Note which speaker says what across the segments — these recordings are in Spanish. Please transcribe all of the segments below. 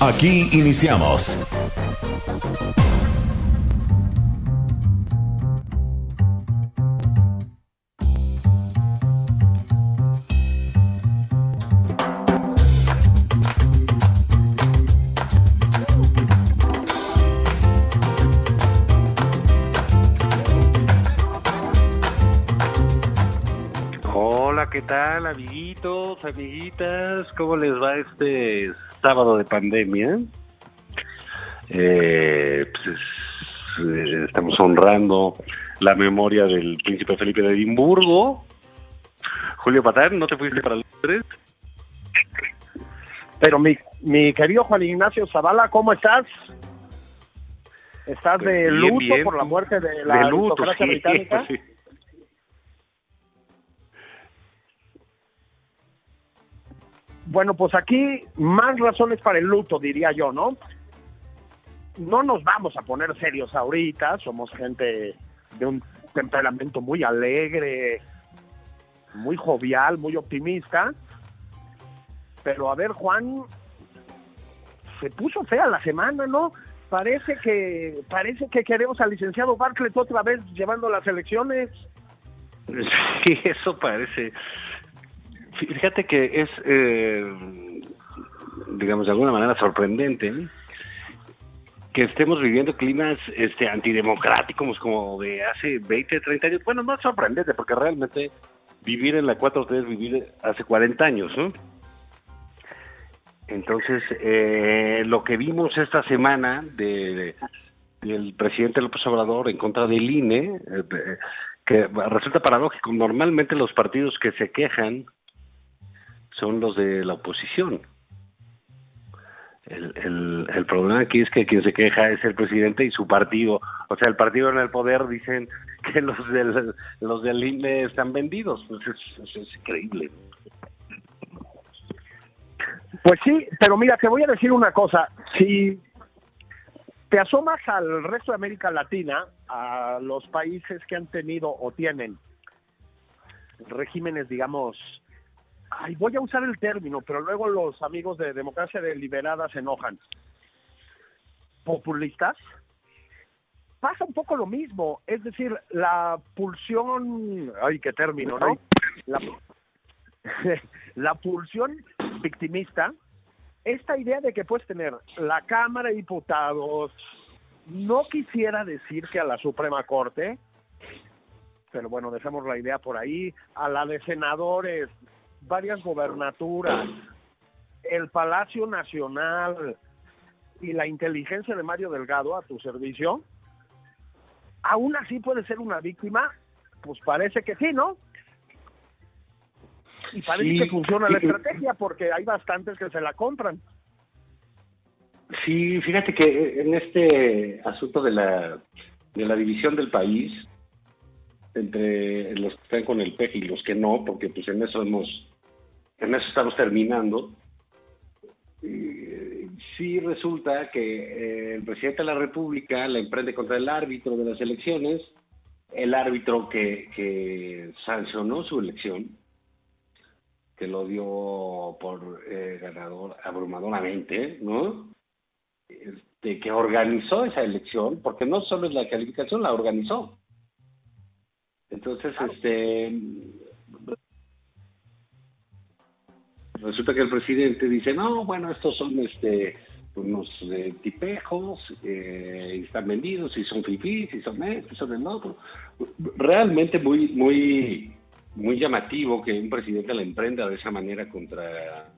Speaker 1: Aquí iniciamos.
Speaker 2: Amiguitos, amiguitas? ¿Cómo les va este sábado de pandemia? Eh, pues es- eh, estamos honrando la memoria del príncipe Felipe de Edimburgo. Julio Patán, ¿no te fuiste para Londres?
Speaker 3: Pero mi, mi querido Juan Ignacio Zavala, ¿cómo estás? ¿Estás
Speaker 2: Pues
Speaker 3: de
Speaker 2: bien,
Speaker 3: luto
Speaker 2: bien.
Speaker 3: por la muerte de la
Speaker 2: de luto,
Speaker 3: aristocracia
Speaker 2: sí,
Speaker 3: británica?
Speaker 2: sí.
Speaker 3: Bueno, pues aquí más razones para el luto, diría yo, ¿no? No nos vamos a poner serios ahorita, somos gente de un temperamento muy alegre, muy jovial, muy optimista. Pero a ver, Juan, se puso fea la semana, ¿no? Parece que parece que queremos al licenciado Bartlett otra vez llevando las elecciones.
Speaker 2: Sí, eso parece. Fíjate que es, eh, digamos, de alguna manera sorprendente ¿eh? que estemos viviendo climas este antidemocráticos como de hace 20, 30 años. Bueno, no es sorprendente, porque realmente vivir en la 4T es vivir hace 40 años. Entonces, eh, lo que vimos esta semana de, del presidente López Obrador en contra del INE, eh, que resulta paradójico. Normalmente los partidos que se quejan son los de la oposición. El, el, problema aquí es que quien se queja es el presidente y su partido. O sea, el partido en el poder dicen que los del, los del INE están vendidos. Pues es, es- es increíble.
Speaker 3: Pues sí, pero mira, te voy a decir una cosa. Si te asomas al resto de América Latina, a los países que han tenido o tienen regímenes, digamos, ay, voy a usar el término, pero luego los amigos de democracia deliberada se enojan. Populistas. Pasa un poco lo mismo, es decir, la pulsión, ay, qué término, ¿no? La, la pulsión victimista, esta idea de que puedes tener la Cámara de Diputados, no quisiera decir que a la Suprema Corte, pero bueno, dejemos la idea por ahí, a la de senadores, varias gobernaturas, el Palacio Nacional y la inteligencia de Mario Delgado a tu servicio, aún así puede ser una víctima, pues parece que sí, ¿no? Y parece
Speaker 2: Sí.
Speaker 3: que funciona la estrategia porque hay bastantes que se la compran.
Speaker 2: Sí, fíjate que en este asunto de la, de la división del país, entre los que están con el PEG y los que no, porque pues en eso hemos, en eso estamos terminando, eh, sí resulta que eh, el presidente de la República la emprende contra el árbitro de las elecciones, el árbitro que, que sancionó su elección, que lo dio por eh, ganador abrumadoramente, ¿no? Este, que organizó esa elección, porque no solo es la calificación, la organizó. Entonces, este, resulta que el presidente dice, no, bueno, estos son este unos eh, tipejos, eh, están vendidos, y son fifís, y son esto, y son el otro. Realmente muy, muy, muy llamativo que un presidente la emprenda de esa manera contra,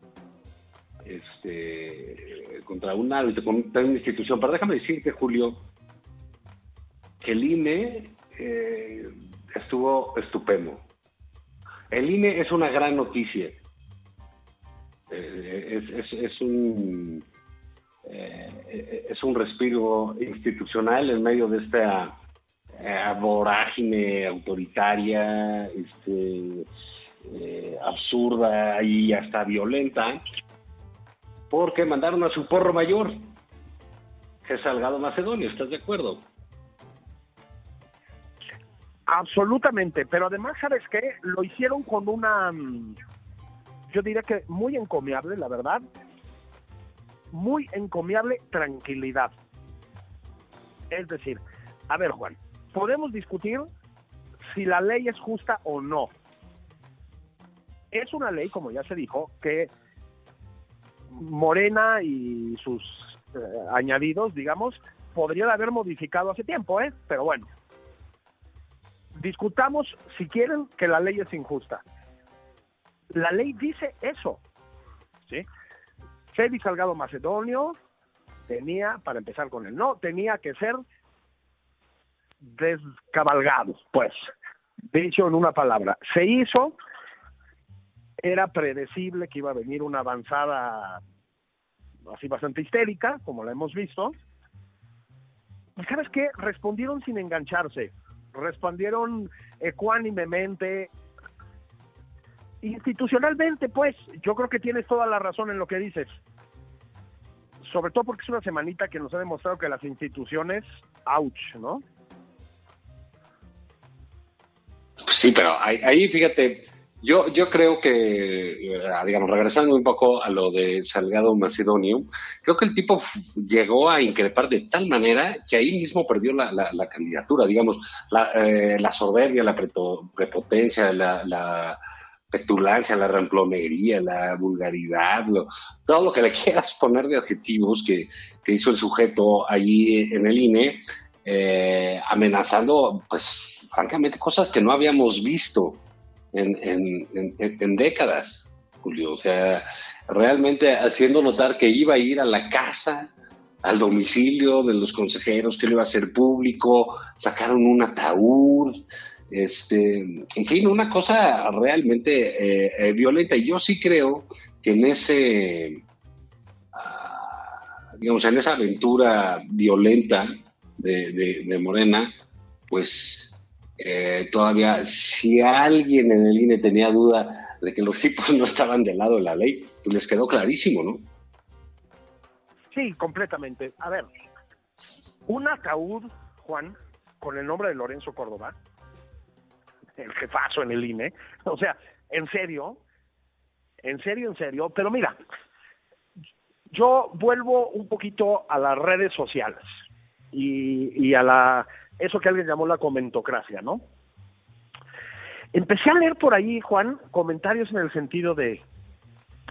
Speaker 4: este, contra un árbitro, contra una institución. Pero déjame decirte, Julio, que el INE eh, estuvo estupendo. El INE es una gran noticia. Eh, es, es, un eh, es un respiro institucional en medio de esta eh, vorágine autoritaria, este, eh, absurda y hasta violenta, porque mandaron a su porro mayor, que es Salgado Macedonio, ¿estás de acuerdo?
Speaker 3: Absolutamente, pero además, ¿sabes qué? Lo hicieron con una, mm, yo diría que muy encomiable, la verdad, muy encomiable tranquilidad. Es decir, a ver, Juan, podemos discutir si la ley es justa o no. Es una ley, como ya se dijo, que Morena y sus eh, añadidos, digamos, podrían haber modificado hace tiempo, ¿eh? Pero bueno, discutamos si quieren que la ley es injusta. La ley dice eso, ¿sí? Félix Salgado Macedonio tenía, para empezar con el no, tenía que ser descabalgado, pues, dicho en una palabra. Se hizo, era predecible que iba a venir una avanzada así bastante histérica, como la hemos visto. ¿Y sabes qué? Respondieron sin engancharse, respondieron ecuánimemente, institucionalmente, pues, yo creo que tienes toda la razón en lo que dices. Sobre todo porque es una semanita que nos ha demostrado que las instituciones, ouch, ¿no?
Speaker 2: Sí, pero ahí, ahí, fíjate, yo, yo creo que, eh, digamos, regresando un poco a lo de Salgado Macedonio, creo que el tipo llegó a increpar de tal manera que ahí mismo perdió la, la, la candidatura, digamos, la, eh, la soberbia, la prepotencia, la petulancia, la ramplonería, la vulgaridad, todo lo que le quieras poner de adjetivos que, que hizo el sujeto allí en el INE, eh, amenazando, pues, francamente, cosas que no habíamos visto en, en, en, en, décadas, Julio. O sea, realmente haciendo notar que iba a ir a la casa, al domicilio de los consejeros, que lo iba a hacer público, sacaron un ataúd, este, en fin, una cosa realmente eh, eh, violenta. Y yo sí creo que en ese, uh, digamos, en esa aventura violenta de, Morena, pues eh, todavía, si alguien en el INE tenía duda de que los tipos no estaban del lado de la ley, pues les quedó clarísimo, ¿no?
Speaker 3: Sí, completamente. A ver, un ataúd, Juan, con el nombre de Lorenzo Córdoba, el jefazo en el INE. O sea, en serio, en serio, en serio. Pero mira, yo vuelvo un poquito a las redes sociales y, a la eso que alguien llamó la comentocracia, ¿no? Empecé a leer por ahí, Juan, comentarios en el sentido de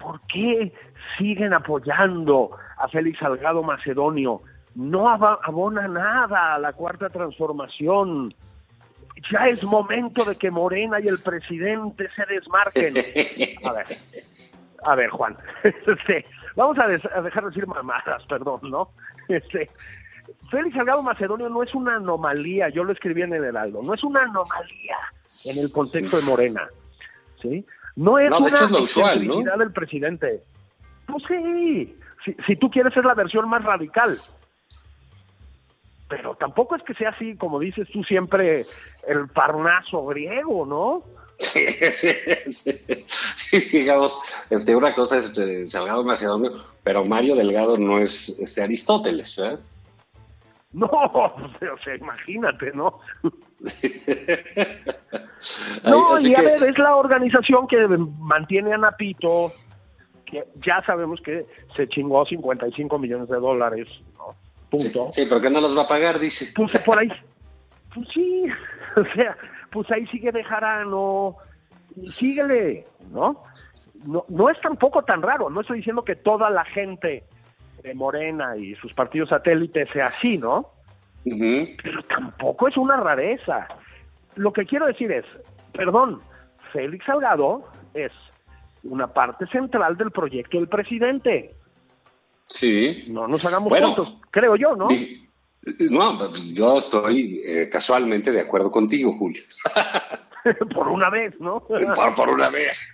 Speaker 3: ¿por qué siguen apoyando a Félix Salgado Macedonio? No abona nada a la cuarta transformación ya es momento de que Morena y el presidente se desmarquen. A ver, a ver, Juan, este, vamos a, des a, dejar de decir mamadas, perdón, ¿no? Este, Félix Salgado Macedonio no es una anomalía, yo lo escribí en el Heraldo, no es una anomalía en el contexto de Morena, ¿sí? No es
Speaker 2: no,
Speaker 3: una
Speaker 2: es usual, ¿no?
Speaker 3: del presidente. Pues sí, si, si tú quieres ser la versión más radical, pero tampoco es que sea así, como dices tú siempre, el parnaso griego, ¿no?
Speaker 2: Sí, sí, sí. digamos, este, una cosa es este, Salgado Macedonio, pero Mario Delgado no es este, Aristóteles, ¿eh?
Speaker 3: No, o sea, imagínate, ¿no? no,
Speaker 2: Así
Speaker 3: y a
Speaker 2: que-
Speaker 3: ver, es la organización que mantiene a Napito, que ya sabemos que se chingó 55 millones de dólares, ¿no? Punto.
Speaker 2: Sí, pero que no los va a pagar, dice.
Speaker 3: Pues por ahí, pues sí, o sea, pues ahí sigue Bejarano, y síguele, ¿no? ¿no? No es tampoco tan raro, no estoy diciendo que toda la gente de Morena y sus partidos satélites sea así, ¿no? Pero tampoco es una rareza. Lo que quiero decir es, perdón, Félix Salgado es una parte central del proyecto del presidente.
Speaker 2: Sí.
Speaker 3: No nos hagamos
Speaker 2: Bueno,
Speaker 3: tontos, creo yo, ¿no?
Speaker 2: Di- No, yo estoy eh, casualmente de acuerdo contigo, Julio.
Speaker 3: Por una vez, ¿no?
Speaker 2: por, por una vez.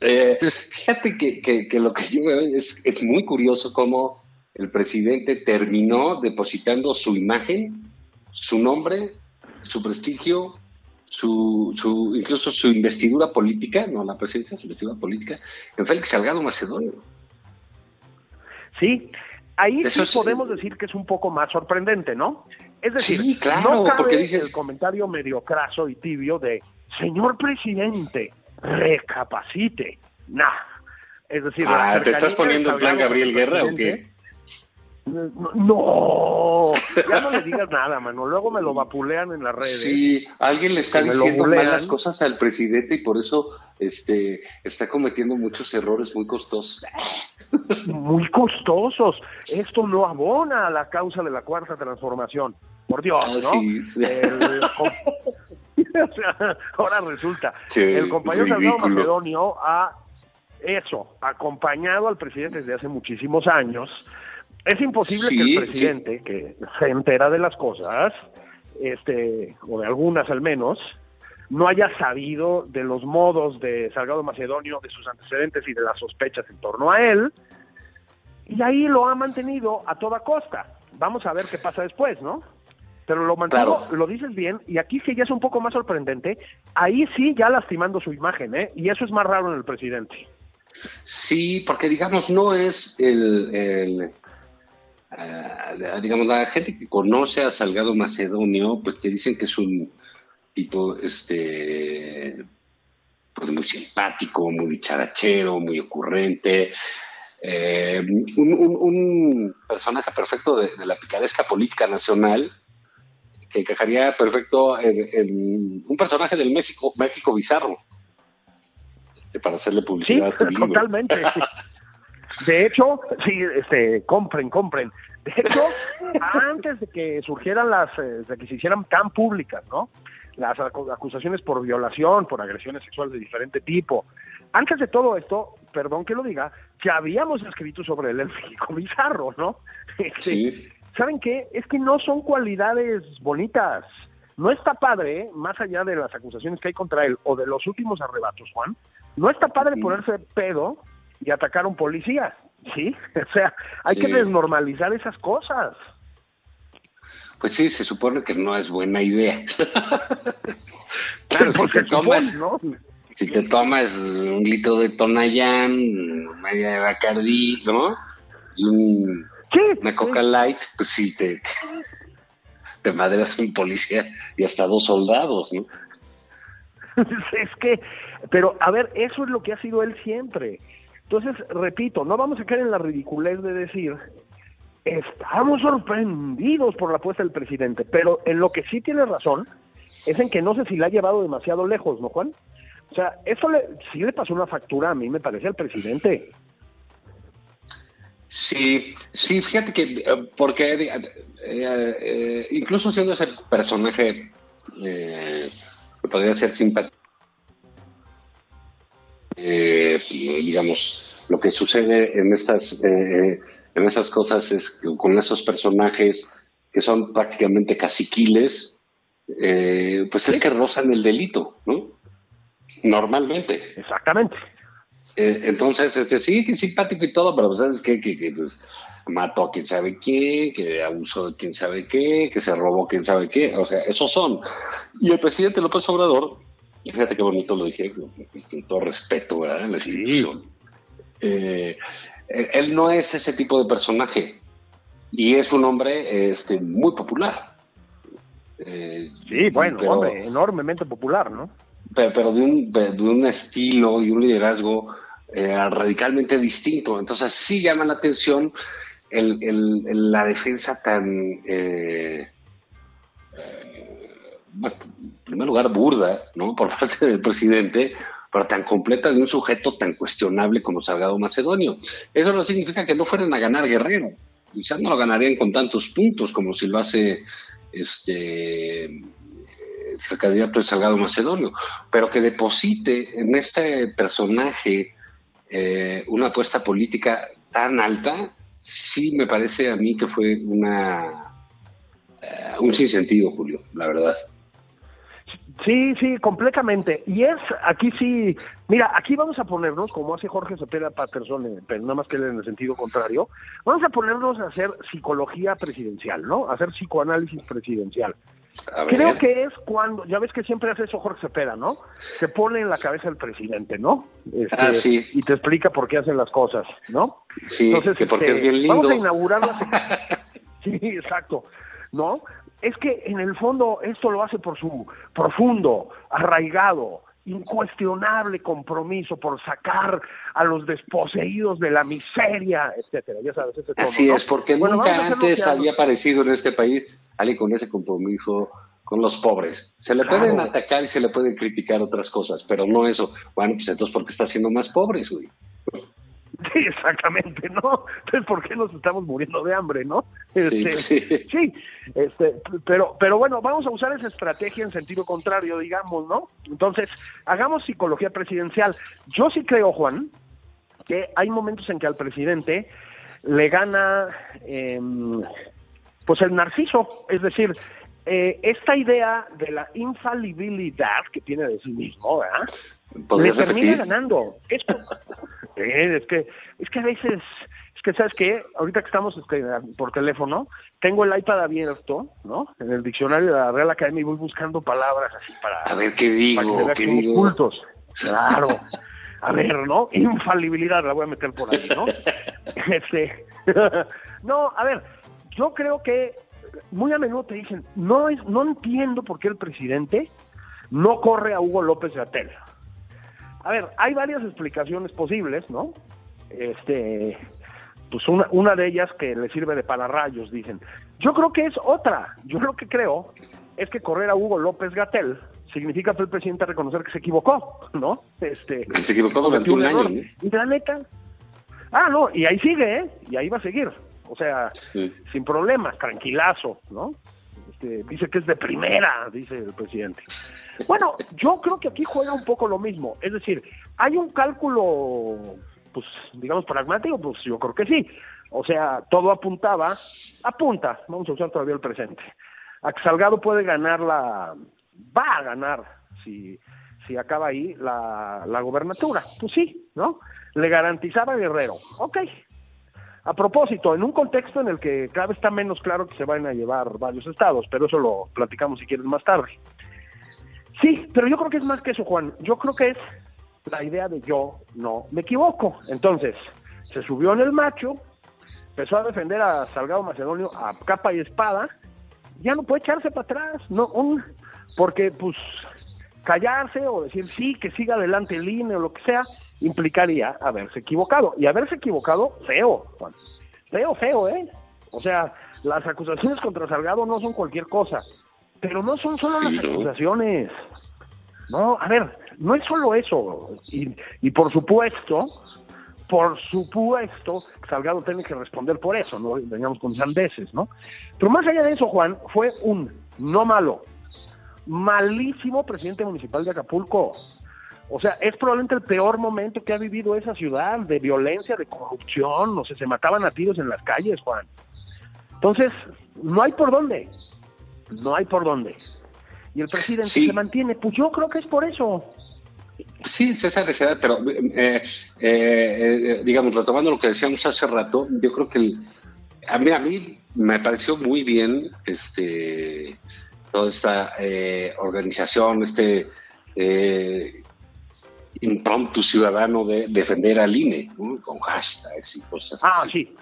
Speaker 2: Eh, fíjate que, que- que lo que yo veo es, es muy curioso cómo el presidente terminó depositando su imagen, su nombre, su prestigio, su, su incluso su investidura política, no la presidencia, su investidura política, en Félix Salgado Macedonio.
Speaker 3: Sí, ahí
Speaker 2: Eso
Speaker 3: sí
Speaker 2: es-
Speaker 3: podemos decir que es un poco más sorprendente, ¿no? Es decir,
Speaker 2: Sí, claro,
Speaker 3: no cabe
Speaker 2: porque dices-
Speaker 3: el comentario medio craso y tibio de, señor presidente, recapacite. Nah. Es decir,
Speaker 2: Ah, ¿te estás poniendo en plan Gabriel Guerra o qué?
Speaker 3: No, ya no le digas nada, mano. Luego me lo vapulean en las redes.
Speaker 2: Sí, alguien le está diciendo malas cosas al presidente y por eso este, está cometiendo muchos errores muy costosos.
Speaker 3: Muy costosos. Esto no abona a la causa de la cuarta transformación. Por Dios,
Speaker 2: Ah,
Speaker 3: ¿no?
Speaker 2: sí, sí.
Speaker 3: El ahora resulta.
Speaker 2: Sí,
Speaker 3: el compañero Salgado. Macedonio ha eso, acompañado al presidente desde hace muchísimos años. Es imposible
Speaker 2: Sí,
Speaker 3: que
Speaker 2: sí.
Speaker 3: el presidente, que se entera de las cosas, este, o de algunas al menos, no haya sabido de los modos de Salgado Macedonio, de sus antecedentes y de las sospechas en torno a él, y ahí lo ha mantenido a toda costa. Vamos a ver qué pasa después, ¿no? Pero lo mantuvo,
Speaker 2: Claro.
Speaker 3: lo dices bien, y aquí que ya es un poco más sorprendente, ahí sí ya lastimando su imagen, ¿eh? Y eso es más raro en el presidente.
Speaker 2: Sí, porque digamos, no es el, el, ah, digamos, la gente que conoce a Salgado Macedonio, pues te dicen que es un tipo, este, pues muy simpático, muy dicharachero, muy ocurrente, eh, un, un- un personaje perfecto de, de la picaresca política nacional, que encajaría perfecto en, en un personaje del México, México bizarro, este, para hacerle
Speaker 3: Sí,
Speaker 2: publicidad. a tu
Speaker 3: totalmente. De hecho, sí, este, compren, compren. De hecho, antes de que surgieran las, eh, de que se hicieran tan públicas, ¿no? Las acu- acusaciones por violación, por agresiones sexuales de diferente tipo. Antes de todo esto, perdón que lo diga, ya habíamos escrito sobre el México bizarro, ¿no? Este,
Speaker 2: Sí.
Speaker 3: ¿Saben qué? Es que no son cualidades bonitas. No está padre, más allá de las acusaciones que hay contra él o de los últimos arrebatos, Juan, no está padre
Speaker 2: Sí.
Speaker 3: ponerse pedo y atacar a un policía, ¿sí? O sea, hay
Speaker 2: Sí.
Speaker 3: que desnormalizar esas cosas.
Speaker 2: Pues sí, se supone que no es buena idea. claro, si te tomas,
Speaker 3: supone, ¿no?
Speaker 2: si te tomas un litro de Tonayán, media de Bacardí, ¿no? Y un-
Speaker 3: Sí,
Speaker 2: una
Speaker 3: sí.
Speaker 2: Coca Light, pues sí, te, te madreas un policía y hasta dos soldados, ¿no?
Speaker 3: es que, pero a ver, eso es lo que ha sido él siempre. Entonces, repito, no vamos a caer en la ridiculez de decir, estamos sorprendidos por la apuesta del presidente, pero en lo que sí tiene razón es en que no sé si la ha llevado demasiado lejos, ¿no, Juan? O sea, eso le, sí le pasó una factura a mí, me parece, al presidente.
Speaker 2: Sí, sí, fíjate que, eh, porque eh, eh, incluso siendo ese personaje eh, que podría ser simpático, eh, digamos, lo que sucede en estas, eh, en estas cosas es que con esos personajes que son prácticamente caciquiles, eh, pues es que rozan el delito, ¿no? Normalmente.
Speaker 3: Exactamente.
Speaker 2: Eh, entonces, este, sí, que simpático y todo, pero pues, ¿sabes qué? Que, que, pues, mató a quien sabe qué, que abusó de quien sabe qué, que se robó quien sabe qué. O sea, esos son. Y el presidente López Obrador, fíjate qué bonito lo dije, con, todo respeto, ¿verdad? En la institución. Eh, eh, él no es ese tipo de personaje. Y es un hombre este, muy popular. Eh,
Speaker 3: Sí, bueno,
Speaker 2: pero-
Speaker 3: hombre, enormemente popular, ¿no?
Speaker 2: pero, pero de, un, de un estilo y un liderazgo eh, radicalmente distinto. Entonces sí llama la atención el, el- el- la defensa tan, eh, bueno, en primer lugar, burda, ¿no? Por parte del presidente, pero tan completa de un sujeto tan cuestionable como Salgado Macedonio. Eso no significa que no fueran a ganar Guerrero. Quizás no lo ganarían con tantos puntos como si lo hace este el candidato es Salgado Macedonio, pero que deposite en este personaje eh, una apuesta política tan alta, sí me parece a mí que fue una eh, un sinsentido, Julio, la verdad.
Speaker 3: Sí, sí, completamente. Y es, aquí sí, mira, aquí vamos a ponernos, como hace Jorge Cepeda Patterson, eh, pero nada más que en el sentido contrario, vamos a ponernos a hacer psicología presidencial, ¿no? A hacer psicoanálisis presidencial. Creo que es cuando, ya ves que siempre hace eso Jorge Cepeda, ¿no? Se pone en la cabeza del presidente, ¿no? Este,
Speaker 2: Ah, sí.
Speaker 3: Y te explica por qué hacen las cosas, ¿no?
Speaker 2: Sí, que porque
Speaker 3: este,
Speaker 2: es bien lindo.
Speaker 3: Vamos a inaugurar la... sí, exacto. ¿No? Es que en el fondo esto lo hace por su profundo, arraigado, incuestionable compromiso por sacar a los desposeídos de la miseria, etcétera. Ya sabes, ese tono,
Speaker 2: Así
Speaker 3: ¿no?
Speaker 2: es, porque
Speaker 3: Bueno,
Speaker 2: nunca antes había aparecido en este país alguien con ese compromiso con los pobres. Se le
Speaker 3: Claro.
Speaker 2: pueden atacar y se le pueden criticar otras cosas, pero no eso. Bueno, pues entonces, ¿por qué está haciendo más pobres, güey?
Speaker 3: Sí, exactamente, ¿no? Entonces, ¿por qué nos estamos muriendo de hambre, no?
Speaker 2: Sí,
Speaker 3: Este,
Speaker 2: sí.
Speaker 3: sí, este, pero, pero bueno, vamos a usar esa estrategia en sentido contrario, digamos, ¿no? Entonces, hagamos psicología presidencial. Yo sí creo, Juan, que hay momentos en que al presidente le gana, em, pues el narciso, es decir, eh, esta idea de la infalibilidad que tiene de sí mismo, ¿verdad? Le
Speaker 2: ¿Podrías
Speaker 3: termina
Speaker 2: repetir?
Speaker 3: ganando. Esto, Eh, es que es que a veces es que sabes qué ahorita que estamos este, por teléfono tengo el iPad abierto no en el diccionario de la Real Academia y voy buscando palabras así para
Speaker 2: A ver qué
Speaker 3: para que
Speaker 2: digo,
Speaker 3: vea
Speaker 2: qué
Speaker 3: que somos
Speaker 2: digo.
Speaker 3: cultos claro. A ver no infalibilidad la voy a meter por ahí no este no a ver yo creo que muy a menudo te dicen no es no entiendo por qué el presidente no corre a Hugo López Gatell a ver, hay varias explicaciones posibles, ¿no? Este, pues una, una de ellas que le sirve de pararrayos, dicen. Yo creo que es otra. Yo lo que creo es que correr a Hugo López Gatel significa que el presidente reconocer que se equivocó, ¿no? Este,
Speaker 2: Se equivocó durante un año. ¿no?
Speaker 3: Y la neta, ah, no, y ahí sigue, ¿eh? Y ahí va a seguir. O sea,
Speaker 2: Sí.
Speaker 3: sin problemas, tranquilazo, ¿no? Este, dice que es de primera, dice el presidente. Bueno, yo creo que aquí juega un poco lo mismo. Es decir, hay un cálculo, pues, digamos, pragmático, pues yo creo que sí. O sea, todo apuntaba, apunta, vamos a usar todavía el presente, a que Salgado puede ganar la, va a ganar, si, si acaba ahí, la, la gobernatura. Pues sí, ¿no? Le garantizaba Guerrero. Ok, a propósito, en un contexto en el que cada vez está menos claro que se van a llevar varios estados, pero eso lo platicamos si quieres más tarde. Sí, pero yo creo que es más que eso, Juan. Yo creo que es la idea de yo no me equivoco. Entonces, se subió en el macho, empezó a defender a Salgado Macedonio a capa y espada, ya no puede echarse para atrás, no, un, porque pues callarse o decir sí, que siga adelante el INE o lo que sea, implicaría haberse equivocado. Y haberse equivocado feo, Juan. Feo, feo, ¿eh? O sea, las acusaciones contra Salgado no son cualquier cosa. Pero no son solo las acusaciones. No, a ver, no es solo eso. Y, y por supuesto, por supuesto, Salgado tiene que responder por eso, no vengamos con sandeces, ¿no? Pero más allá de eso, Juan, fue un no malo, malísimo presidente municipal de Acapulco. O sea, es probablemente el peor momento que ha vivido esa ciudad de violencia, de corrupción, no sé, se mataban a tiros en las calles, Juan. Entonces, no hay por dónde, no hay por dónde. Y el presidente
Speaker 2: Sí.
Speaker 3: se mantiene, pues yo creo que es por eso.
Speaker 2: Sí, César, César, pero eh, eh, eh, digamos, retomando lo que decíamos hace rato, yo creo que el- a, mí, a mí me pareció muy bien este, toda esta eh, organización, este eh, impromptu ciudadano de defender al INE, ¿no? con hashtags y cosas
Speaker 3: Ah,
Speaker 2: así.
Speaker 3: sí,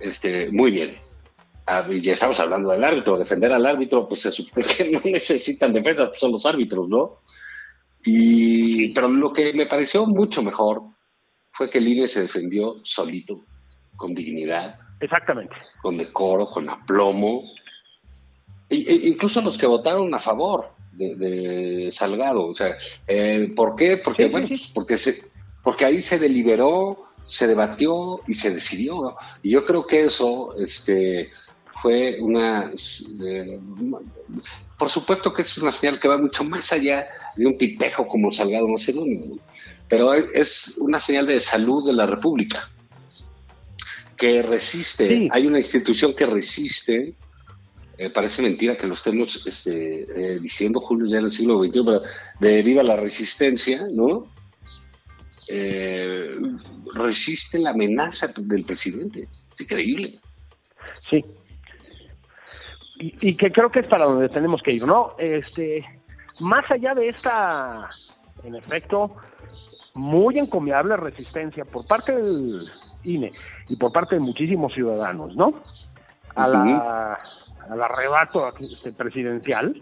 Speaker 2: Este, muy bien. Ah, ya estamos hablando del árbitro. Defender al árbitro, pues se supone que no necesitan defensa, pues son los árbitros, ¿no? Y, pero lo que me pareció mucho mejor fue que el INE se defendió solito, con dignidad,
Speaker 3: exactamente.
Speaker 2: con decoro, con aplomo. E- incluso los que votaron a favor de, de Salgado. O sea, eh, ¿por qué? Porque,
Speaker 3: Sí,
Speaker 2: bueno,
Speaker 3: sí.
Speaker 2: pues porque, se, porque ahí se deliberó, se debatió y se decidió. Y yo creo que eso este, fue una... eh, por supuesto que es una señal que va mucho más allá de un tipejo como Salgado Macedonio, pero es una señal de salud de la República que resiste.
Speaker 3: Sí.
Speaker 2: Hay una institución que resiste. Eh, parece mentira que lo estemos este, eh, diciendo, Julio, ya en el siglo XXI, pero de viva la resistencia, ¿no? Eh, resiste la amenaza del presidente. Es increíble.
Speaker 3: Sí. Y, y que creo que es para donde tenemos que ir, ¿no? Este, más allá de esta, en efecto, muy encomiable resistencia por parte del INE y por parte de muchísimos ciudadanos, ¿no? A la, al arrebato este, presidencial.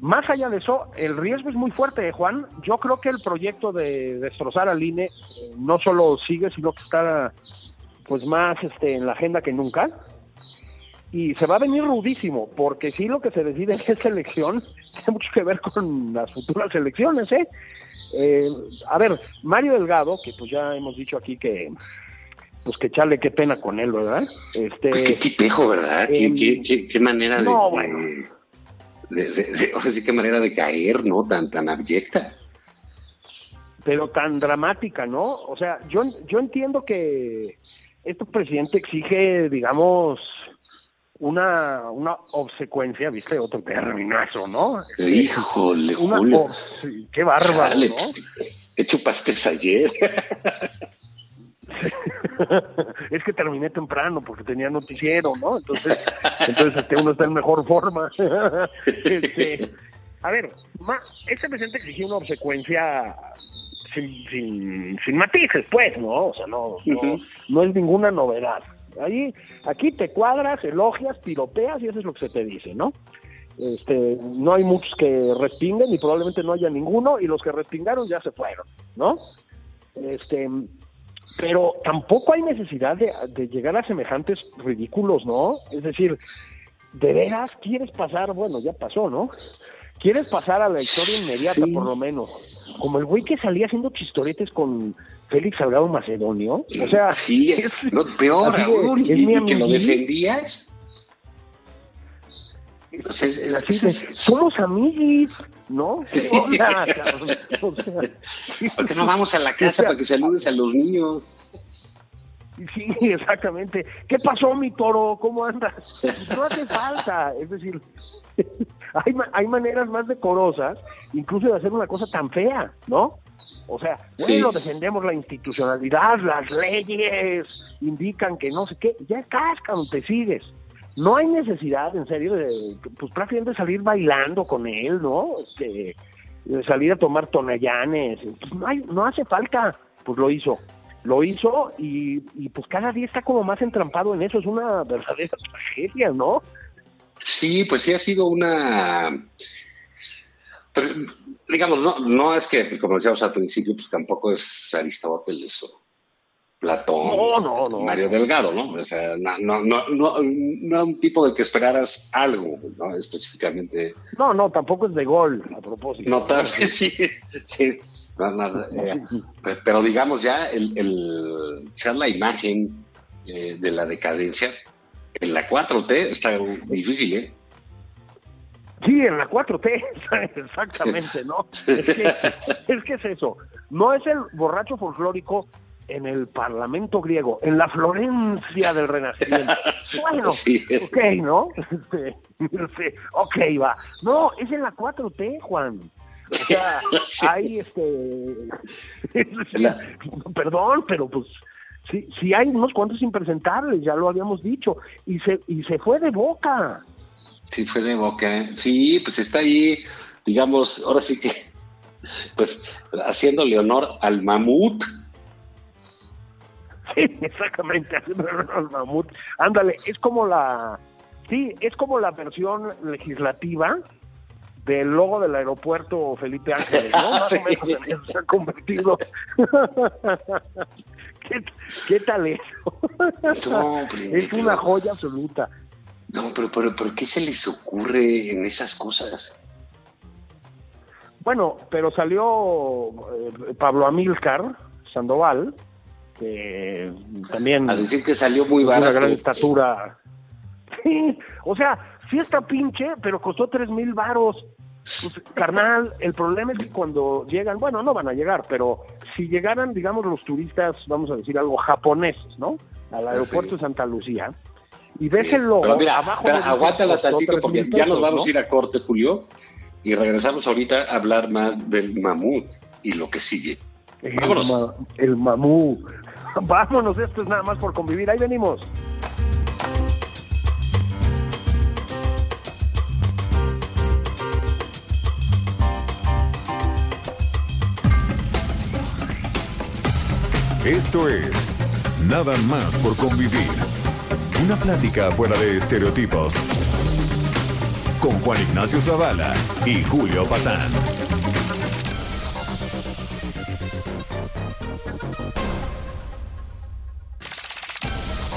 Speaker 3: Más allá de eso, el riesgo es muy fuerte, ¿eh, Juan. Yo creo que el proyecto de destrozar al INE eh, no solo sigue, sino que está pues más este, en la agenda que nunca. Y se va a venir rudísimo, porque sí lo que se decide en esta elección tiene mucho que ver con las futuras elecciones, ¿eh? Eh, a ver, Mario Delgado, que pues ya hemos dicho aquí que pues que chale, qué pena con él, ¿verdad? Este,
Speaker 2: Pues qué tipejo, ¿verdad? Qué,
Speaker 3: em,
Speaker 2: qué- qué- qué manera de,
Speaker 3: no,
Speaker 2: de-
Speaker 3: bueno.
Speaker 2: de- de- de- ahora sí, qué manera de caer, ¿no? Tan, tan abyecta.
Speaker 3: pero tan dramática, ¿no? O sea, yo, yo entiendo que este presidente exige, digamos, una, una obsecuencia, ¿viste? Otro términazo, ¿no?
Speaker 2: Híjole,
Speaker 3: Una
Speaker 2: Julio.
Speaker 3: qué bárbaro,
Speaker 2: Chale,
Speaker 3: ¿no?
Speaker 2: ¿Qué chupaste ayer?
Speaker 3: es que terminé temprano porque tenía noticiero, ¿no? Entonces, entonces este, uno está en mejor forma. Este, a ver, ma, este presidente exigió una obsecuencia sin, sin, sin matices, pues, ¿no? O sea, no, no es ninguna novedad. Ahí, aquí te cuadras, elogias, piropeas y eso es lo que se te dice, ¿no? Este, no hay muchos que respinguen y probablemente no haya ninguno y los que respingaron ya se fueron, ¿no? Este, pero tampoco hay necesidad de, de llegar a semejantes ridículos, ¿no? Es decir, ¿de veras quieres pasar? Bueno, ya pasó, ¿no? ¿Quieres pasar a la historia inmediata,
Speaker 2: Sí.
Speaker 3: por lo menos? Como el güey que salía haciendo chistoretes con Félix Salgado Macedonio. O sea,
Speaker 2: sí,
Speaker 3: es-
Speaker 2: no, peor
Speaker 3: así
Speaker 2: aún,
Speaker 3: es
Speaker 2: y,
Speaker 3: mi
Speaker 2: y que lo defendías. O sea, es- es-
Speaker 3: así
Speaker 2: es-
Speaker 3: de,
Speaker 2: es-
Speaker 3: somos amiguis, ¿no? ¿Qué onda, cabrón? O sea,
Speaker 2: ¿Por qué no vamos a la casa
Speaker 3: O sea,
Speaker 2: para que saludes a los niños?
Speaker 3: Sí, exactamente. ¿Qué pasó, mi toro? ¿Cómo andas? No hace falta. Es decir, hay, hay maneras más decorosas, incluso de hacer una cosa tan fea, ¿no? O sea, bueno,
Speaker 2: Sí.
Speaker 3: defendemos la institucionalidad, las leyes indican que no sé qué, ya cascan, te sigues. No hay necesidad, en serio, de pues prácticamente salir bailando con él, ¿no? Este, salir a tomar tonallanes. Pues, no, hay, no hace falta. Pues lo hizo. Lo hizo y, y pues cada día está como más entrampado en eso. Es una verdadera tragedia, ¿no?
Speaker 2: Sí, pues sí ha sido una... pero, digamos, no, no es que, como decíamos al principio, pues tampoco es Aristóteles o Platón,
Speaker 3: No, no, no.
Speaker 2: Mario Delgado, ¿no? O sea, no, no, no, no, no un tipo del que esperaras algo, ¿no? Específicamente
Speaker 3: No, no, tampoco es de gol, a propósito.
Speaker 2: notable, sí, sí. No, no, eh, pe- pero digamos ya el, el la imagen eh, de la decadencia en la 4T está difícil, ¿eh?
Speaker 3: Sí, en la 4T, exactamente, ¿no? Es que, es que es eso. No es el borracho folclórico en el Parlamento griego, en la Florencia del Renacimiento. Bueno, ok, ¿no? Este, este, ok, va. No, es en la 4T, Juan. O sea, hay este... Perdón, pero pues sí, sí hay unos cuantos impresentables, ya lo habíamos dicho, y se, y se fue de boca.
Speaker 2: Sí, fue de boca. Sí, pues está ahí, digamos, ahora sí que, pues, haciéndole honor al mamut.
Speaker 3: Exactamente, haciendo al mamut. Ándale, es como la, sí, es como la versión legislativa del logo del aeropuerto Felipe Ángeles, ¿no? Más
Speaker 2: Sí.
Speaker 3: o menos en eso se ha convertido. ¿Qué, qué tal eso?
Speaker 2: No,
Speaker 3: es una joya absoluta.
Speaker 2: No, pero, pero, pero ¿qué se les ocurre en esas cosas?
Speaker 3: Bueno, pero salió eh, Pablo Amílcar Sandoval, también
Speaker 2: A decir que salió muy
Speaker 3: es una
Speaker 2: barato.
Speaker 3: gran estatura. Sí, o sea, sí está pinche, pero costó tres mil varos. Pues, carnal, el problema es que cuando llegan, bueno, no van a llegar, pero si llegaran, digamos, los turistas, vamos a decir algo, japoneses, ¿no? Al aeropuerto de Santa Lucía, y ves el logo
Speaker 5: Pero mira,
Speaker 3: abajo.
Speaker 5: espera, aguántala tantito porque ya nos vamos
Speaker 3: ¿no?
Speaker 5: a ir a corte, Julio, y regresamos ahorita a hablar más del mamut y lo que sigue.
Speaker 3: El,
Speaker 5: Vámonos.
Speaker 3: ma- el mamú. Vámonos, esto es nada más por convivir. Ahí venimos.
Speaker 1: Esto es Nada más por convivir. Una plática fuera de estereotipos. Con Juan Ignacio Zavala y Julio Patán.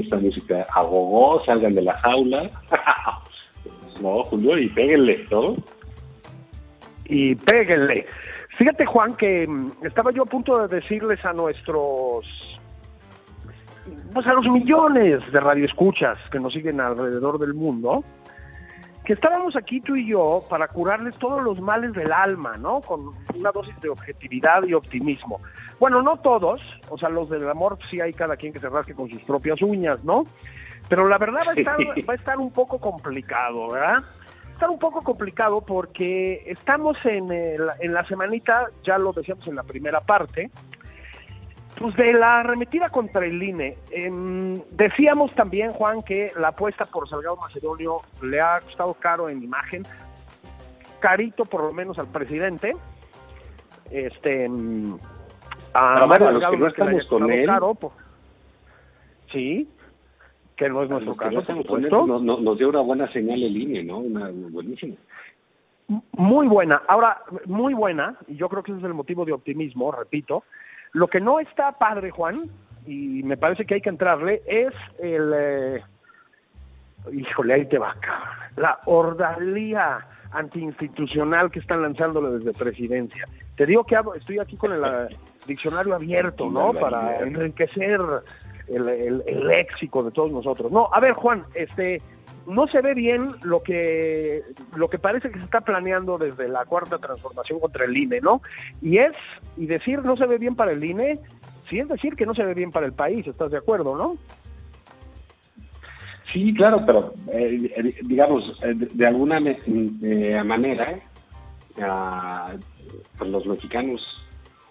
Speaker 2: Esta música a salgan de la jaula. no, Julio, y péguenle, ¿no?
Speaker 3: y péguenle. Fíjate, Juan, que mm, estaba yo a punto de decirles a nuestros, pues a los millones de radioescuchas que nos siguen alrededor del mundo, que estábamos aquí tú y yo para curarles todos los males del alma, ¿no? Con una dosis de objetividad y optimismo. Bueno, no todos, o sea, los del amor sí hay cada quien que se rasque con sus propias uñas, ¿no? Pero la verdad va a estar, va a estar un poco complicado, ¿verdad? Va a estar un poco complicado porque estamos en, el- en la semanita, ya lo decíamos en la primera parte, pues de la arremetida contra el INE. Em, decíamos también, Juan, que la apuesta por Salgado Macedonio le ha costado caro en imagen, carito por lo menos al presidente. Este, mm, a
Speaker 2: Pero bueno,
Speaker 3: Mario
Speaker 2: a los que no estamos con él.
Speaker 3: caro, po- sí, que no es nuestro caso,
Speaker 2: no
Speaker 3: por
Speaker 2: él, nos, nos- dio una buena señal el INE, ¿no? Una buenísima.
Speaker 3: Muy buena. Ahora, muy buena, y yo creo que ese es el motivo de optimismo, repito. Lo que no está padre, Juan, y me parece que hay que entrarle, es el... eh, híjole, ahí te va, cabrón. La ordalía antiinstitucional que están lanzándole desde presidencia. Te digo que estoy aquí con el eh, diccionario abierto, ¿no? Para enriquecer el, el- el léxico de todos nosotros. No, a ver, Juan, este, no se ve bien lo que lo que parece que se está planeando desde la cuarta transformación contra el INE, ¿no? Y es y decir no se ve bien para el INE, sí es decir que no se ve bien para el país, ¿estás de acuerdo, no?
Speaker 2: Sí, claro, pero eh, eh, digamos, eh, de, alguna me- eh, manera, ah, pues los mexicanos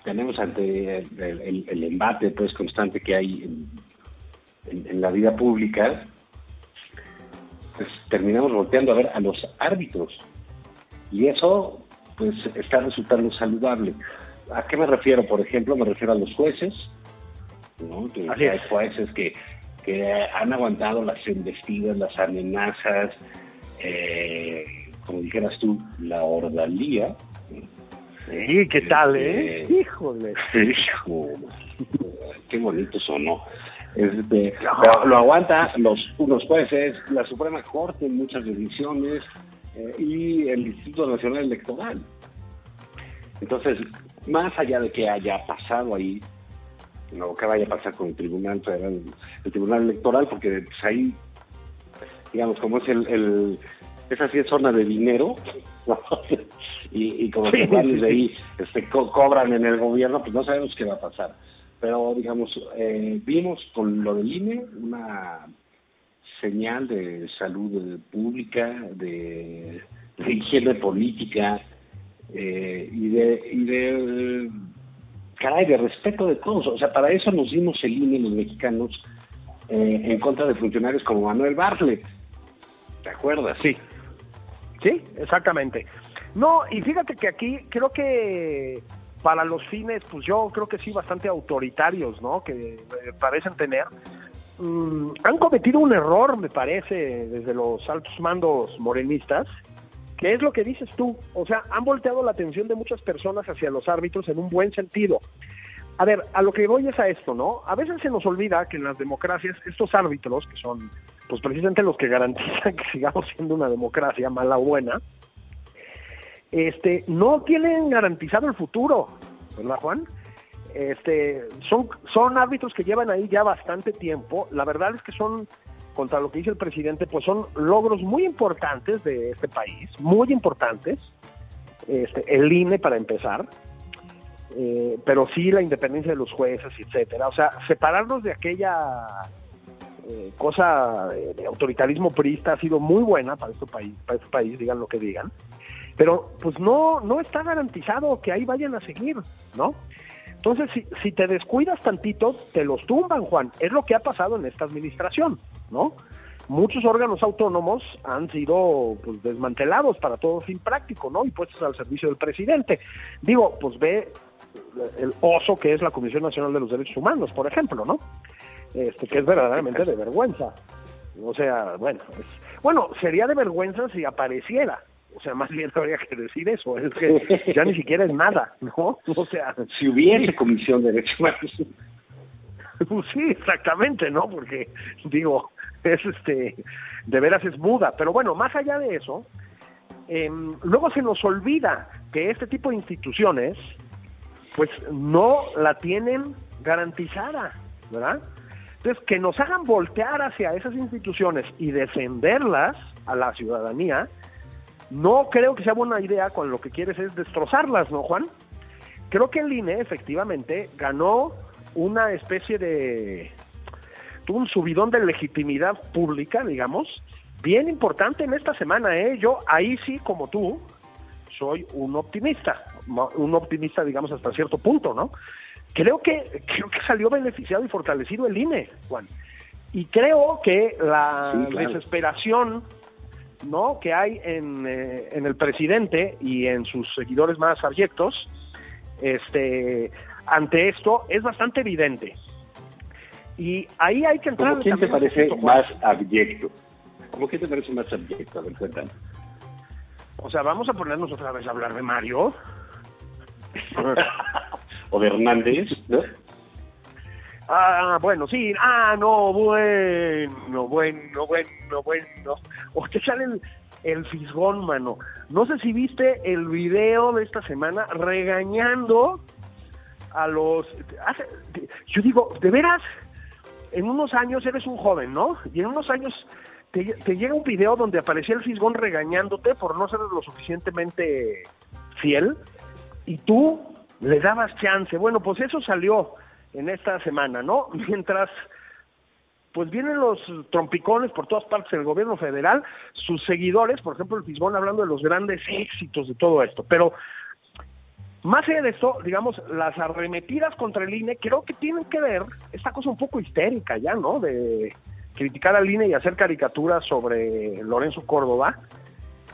Speaker 2: tenemos ante el, el- el embate pues constante que hay en, en- en la vida pública, pues terminamos volteando a ver a los árbitros. Y eso pues está resultando saludable. ¿A qué me refiero? Por ejemplo, me refiero a los jueces, ¿no? Que
Speaker 3: Así
Speaker 2: hay
Speaker 3: es.
Speaker 2: jueces que, que han aguantado las embestidas, las amenazas, eh, como dijeras tú, la ordalía.
Speaker 3: Sí, ¿qué tal, eh?
Speaker 2: Este,
Speaker 3: Híjole.
Speaker 2: Hijo, qué bonito sonó. Este, pero lo aguanta los, los jueces, la Suprema Corte en muchas decisiones eh, y el Instituto Nacional Electoral. Entonces, más allá de que haya pasado ahí, lo que vaya a pasar con el Tribunal Federal, el Tribunal Electoral, porque pues, ahí, digamos, como es el, el esa sí es zona de dinero, ¿no? y, y como
Speaker 3: Sí,
Speaker 2: que de ahí este, co- cobran en el gobierno, pues no sabemos qué va a pasar. Pero, digamos, eh, vimos con lo del INE una señal de salud pública, de, de higiene política, eh, y de, y de, caray, de respeto de todos. O sea, para eso nos dimos el INE los mexicanos eh, en contra de funcionarios como Manuel Bartlett. ¿Te acuerdas?
Speaker 3: Sí. Sí, exactamente. No, y fíjate que aquí creo que para los fines, pues yo creo que sí, bastante autoritarios, ¿no? Que eh, parecen tener. mm, han cometido un error, me parece, desde los altos mandos morenistas, que es lo que dices tú. O sea, han volteado la atención de muchas personas hacia los árbitros en un buen sentido. A ver, a lo que voy es a esto, ¿no? A veces se nos olvida que en las democracias estos árbitros, que son pues precisamente los que garantizan que sigamos siendo una democracia mala o buena, este, no tienen garantizado el futuro, ¿verdad, Juan? Este, son, son árbitros que llevan ahí ya bastante tiempo. La verdad es que son, contra lo que dice el presidente, pues son logros muy importantes de este país, muy importantes. Este, el INE para empezar, eh, pero sí la independencia de los jueces, etcétera. O sea, separarnos de aquella eh, cosa de, autoritarismo priista ha sido muy buena para este país, para este país, digan lo que digan. Pero pues no, no está garantizado que ahí vayan a seguir, ¿no? Entonces, si, si te descuidas tantito, te los tumban, Juan. Es lo que ha pasado en esta administración, ¿no? Muchos órganos autónomos han sido pues, desmantelados para todo fin práctico, ¿no? Y puestos al servicio del presidente. Digo, pues ve el oso que es la Comisión Nacional de los Derechos Humanos, por ejemplo, ¿no? Este, que es verdaderamente de vergüenza. O sea, bueno, bueno, sería de vergüenza si apareciera. O sea, más bien habría que decir eso, es que ya ni siquiera es nada, ¿no? O sea,
Speaker 2: Si hubiese comisión de derechos humanos.
Speaker 3: Sí, exactamente, ¿no? Porque, digo, es este, de veras es muda. Pero bueno, más allá de eso, em, luego se nos olvida que este tipo de instituciones, pues no la tienen garantizada, ¿verdad? Entonces, que nos hagan voltear hacia esas instituciones y defenderlas a la ciudadanía, no creo que sea buena idea cuando lo que quieres es destrozarlas, ¿no, Juan? Creo que el INE efectivamente ganó una especie de un subidón de legitimidad pública, digamos, bien importante en esta semana, ¿eh? Yo ahí sí, como tú, soy un optimista, un optimista, digamos, hasta cierto punto, ¿no? Creo que, creo que salió beneficiado y fortalecido el INE, Juan. Y creo que la
Speaker 2: Sí, claro.
Speaker 3: desesperación ¿no? que hay en, eh, en el presidente y en sus seguidores más abyectos, este, ante esto es bastante evidente. Y ahí hay que entrar.
Speaker 2: ¿Cómo quién te parece más abyecto? ¿Cómo quién te parece más abyecto? A ver, cuéntame.
Speaker 3: O sea, vamos a ponernos otra vez a hablar de Mario.
Speaker 2: o de Hernández, ¿no?
Speaker 3: Ah, bueno, sí. Ah, no, bueno, bueno, bueno, bueno. O te sale el, el fisgón, mano. No sé si viste el video de esta semana regañando a los... hace- Yo digo, de veras, en unos años eres un joven, ¿no? Y en unos años te, llega un video donde aparecía el fisgón regañándote por no ser lo suficientemente fiel y tú le dabas chance. Bueno, pues eso salió en esta semana, ¿no? Mientras pues vienen los trompicones por todas partes del gobierno federal, sus seguidores, por ejemplo, el Fisgón hablando de los grandes éxitos de todo esto, pero más allá de esto, digamos, las arremetidas contra el INE creo que tienen que ver esta cosa un poco histérica ya, ¿no? De criticar al INE y hacer caricaturas sobre Lorenzo Córdoba.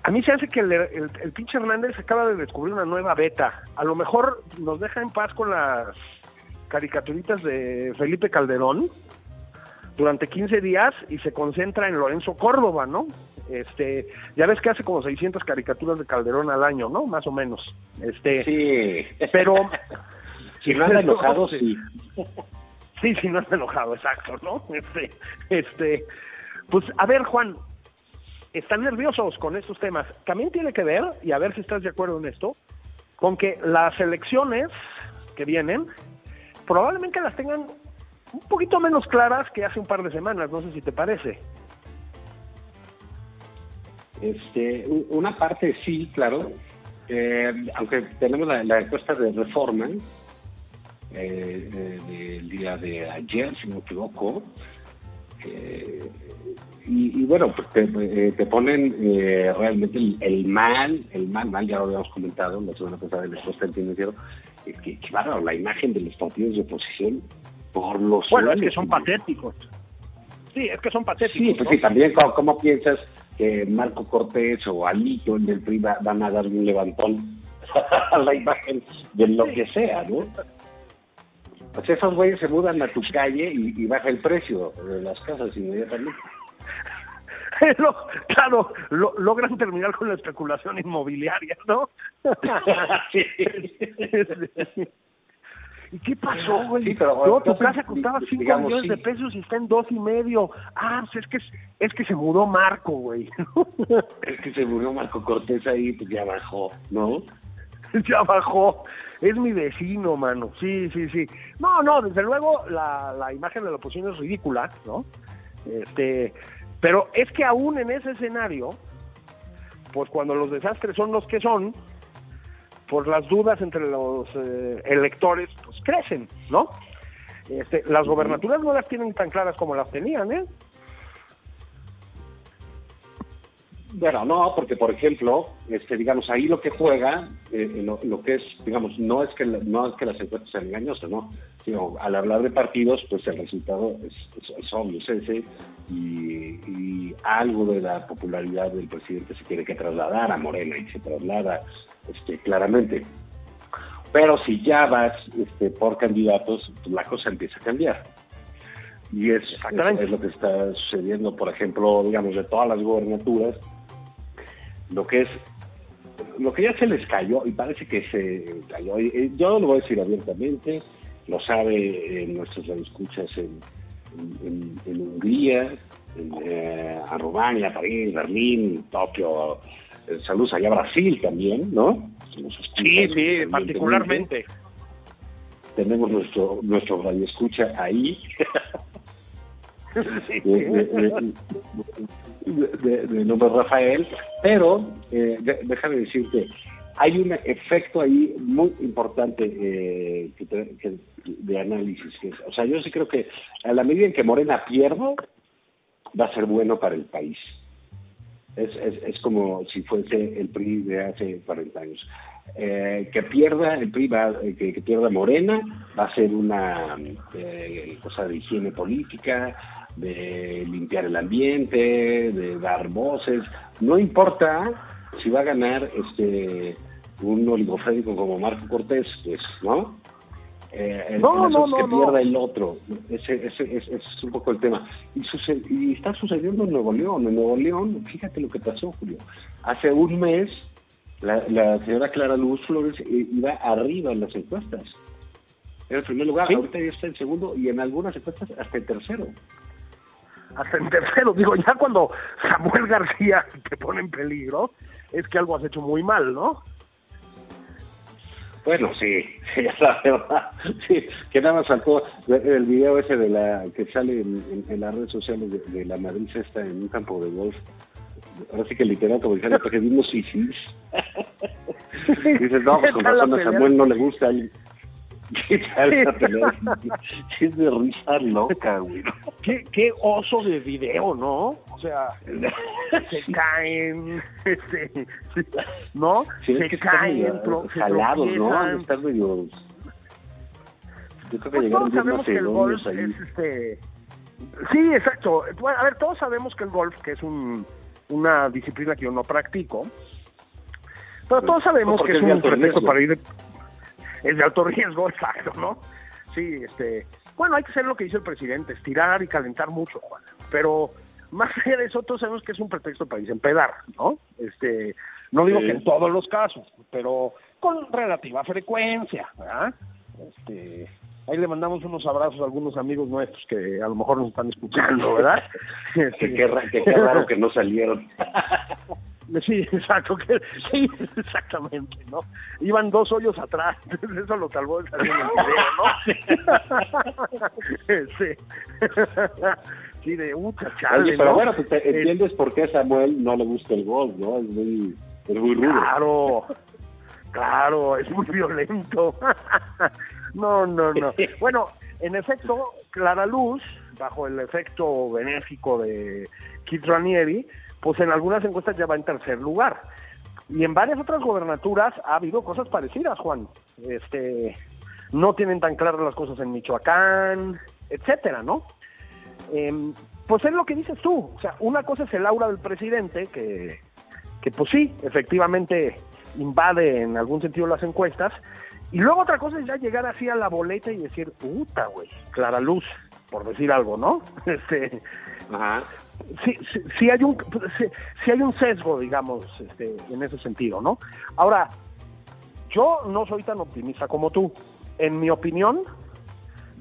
Speaker 3: A mí se hace que el, el, el pinche Hernández acaba de descubrir una nueva beta. A lo mejor nos deja en paz con las caricaturitas de Felipe Calderón durante 15 días y se concentra en Lorenzo Córdoba, ¿no? Este, ya ves que hace como 600 caricaturas de Calderón al año, ¿no? Más o menos. Este,
Speaker 2: Sí.
Speaker 3: pero
Speaker 2: Si no anda enojado,
Speaker 3: Sí.
Speaker 2: sí.
Speaker 3: Sí, no está enojado, exacto, ¿no? Este, este, pues a ver, Juan, están nerviosos con estos temas. También tiene que ver, y a ver si estás de acuerdo en esto, con que las elecciones que vienen probablemente las tengan un poquito menos claras que hace un par de semanas, no sé si te parece.
Speaker 2: Este, una parte sí, claro. Eh, aunque tenemos la, la encuesta de reforma eh, eh, del día de ayer, si no me equivoco, eh, y, y bueno, pues te, eh, te ponen eh, realmente el, el mal, el mal, mal, ya lo habíamos comentado la semana pasada en el post del financiero, es que, claro, la imagen de los partidos de oposición por los
Speaker 3: Bueno, es que son patéticos. Sí, es que son patéticos.
Speaker 2: Sí, pues
Speaker 3: ¿no?
Speaker 2: sí, también, ¿cómo, cómo piensas que Marco Cortés o Alito en del PRI va- van a darle un levantón a la imagen de lo que sea, ¿no? Pues esos güeyes se mudan a tu calle y, y baja el precio de las casas inmediatamente.
Speaker 3: Lo- claro, lo- logran terminar con la especulación inmobiliaria, ¿no?
Speaker 2: Sí.
Speaker 3: ¿Y qué pasó, güey?
Speaker 2: Sí, pero,
Speaker 3: no, tu
Speaker 2: entonces,
Speaker 3: casa costaba
Speaker 2: di-
Speaker 3: 5
Speaker 2: digamos,
Speaker 3: millones de pesos y está en dos y medio. Ah, pues es que, es que se mudó Marco, güey.
Speaker 2: Es que se murió Marco Cortés ahí, pues ya bajó, ¿no?
Speaker 3: ya bajó. Es mi vecino, mano. Sí, sí, sí. No, no, desde luego la, la imagen de la oposición es ridícula, ¿no? Este, pero es que aún en ese escenario, pues cuando los desastres son los que son, pues las dudas entre los eh, electores pues crecen, ¿no? Este, las gobernaturas no las tienen tan claras como las tenían, ¿eh?
Speaker 2: Bueno, no, porque por ejemplo, este, digamos, ahí lo que juega, eh, lo, lo que es, digamos, no es que la- no es que las encuestas sean engañosas, ¿no? Sino al hablar de partidos, pues el resultado es, es- es obvio, es ese, y, y algo de la popularidad del presidente se tiene que trasladar a Morena y se traslada este, claramente. Pero si ya vas este, por candidatos, pues la cosa empieza a cambiar. Y es, es, es lo que está sucediendo, por ejemplo, digamos, de todas las gobernaturas, lo que es, lo que ya se les cayó, y parece que se cayó, eh, yo lo voy a decir abiertamente, lo sabe eh, nuestros escuchas en, en, en- en Hungría, en, eh, a Rumania, París, Berlín, Tokio, eh, saludos allá a Brasil también, ¿no? Nos escuchan evidentemente
Speaker 3: particularmente.
Speaker 2: tenemos nuestro nuestro radio escucha ahí de, de, Rafael pero eh, déjame decirte hay un efecto ahí muy importante eh, de análisis que o sea yo sí creo que a la medida en que Morena pierda va a ser bueno para el país es, es, es como si fuese el PRI de hace 40 años. Eh, que pierda el PRI, va, eh, que, que pierda Morena, va a ser una eh, cosa de higiene política, de limpiar el ambiente, de dar voces. No importa si va a ganar este un oligofrénico como Marco Cortés, pues, ¿no? Eh, el-
Speaker 3: No, no, no,
Speaker 2: que pierda el otro. Ese, ese, ese- ese es un poco el tema. Y, suce- y está sucediendo en Nuevo León. En Nuevo León, fíjate lo que pasó, Julio. Hace un mes, la, la señora Clara Luz Flores eh, iba arriba en las encuestas. Era el primer lugar.
Speaker 3: Sí.
Speaker 2: Ahorita ya está en segundo y en algunas encuestas hasta en tercero.
Speaker 3: hasta en tercero. Digo, ya cuando Samuel García te pone en peligro, es que algo has hecho muy mal, ¿no?
Speaker 2: Bueno, sí, sí, la verdad. Sí, que nada más faltó el video ese de la que sale en, en- en las redes sociales de, de la Madrid Cesta en un campo de golf. Ahora sí que literal, como dijeron, porque vimos sí. Dices, no, pues con
Speaker 3: ¿Qué tal la
Speaker 2: razón a? Samuel no le gusta. el- ¿Qué tal la pelea? Sí, Es de risa loca, güey.
Speaker 3: ¿Qué, qué oso de video, ¿no? O sea, se caen, este, ¿no?
Speaker 2: Sí, es
Speaker 3: se
Speaker 2: que
Speaker 3: caen, se
Speaker 2: jalados, ¿no? Están medio... Yo creo que
Speaker 3: Pues
Speaker 2: llegaron
Speaker 3: todos
Speaker 2: bien
Speaker 3: sabemos que el golf
Speaker 2: ahí.
Speaker 3: es este. Sí, exacto. Bueno, a ver, todos sabemos que el golf, que es un, una disciplina que yo no practico, pero todos sabemos que
Speaker 2: es
Speaker 3: un pretexto para ir. Es de alto riesgo, exacto, ¿no? Sí, este. Bueno, hay que hacer lo que dice el presidente, estirar y calentar mucho, Juan. Pero más allá de eso, todos sabemos que es un pretexto para irse a empedar, ¿no? Este, no digo
Speaker 2: Sí.
Speaker 3: que en todos los casos, pero con relativa frecuencia, ¿verdad? Este, ahí le mandamos unos abrazos a algunos amigos nuestros que a lo mejor nos están escuchando, ¿verdad?
Speaker 2: Que qué, que qué raro que no salieron.
Speaker 3: Sí, exacto, que, sí, exactamente, ¿no? Iban dos hoyos atrás, eso lo salvó de salir en el video, ¿no? sí. sí, de un chale,
Speaker 2: Oye, pero
Speaker 3: ¿no?
Speaker 2: bueno, pues te-
Speaker 3: Eh,
Speaker 2: entiendes por qué Samuel no le gusta el golf, ¿no? Es muy, es muy rudo.
Speaker 3: Claro. Claro, es muy violento. no, no, no. Bueno, en efecto, Clara Luz, bajo el efecto benéfico de Kit Ranieri, pues en algunas encuestas ya va en tercer lugar. Y en varias otras gobernaturas ha habido cosas parecidas, Juan. Este, no tienen tan claras las cosas en Michoacán, etcétera, ¿no? Em, pues es lo que dices tú. O sea, una cosa es el aura del presidente, que, que pues sí, efectivamente invade en algún sentido las encuestas. Y luego otra cosa es ya llegar así a la boleta y decir, puta, güey, clara luz, por decir algo, ¿no? Este,
Speaker 2: Ajá.
Speaker 3: sí, sí, sí hay un sí, sí hay un sesgo, digamos, este, en ese sentido, ¿no? Ahora, yo no soy tan optimista como tú. En mi opinión,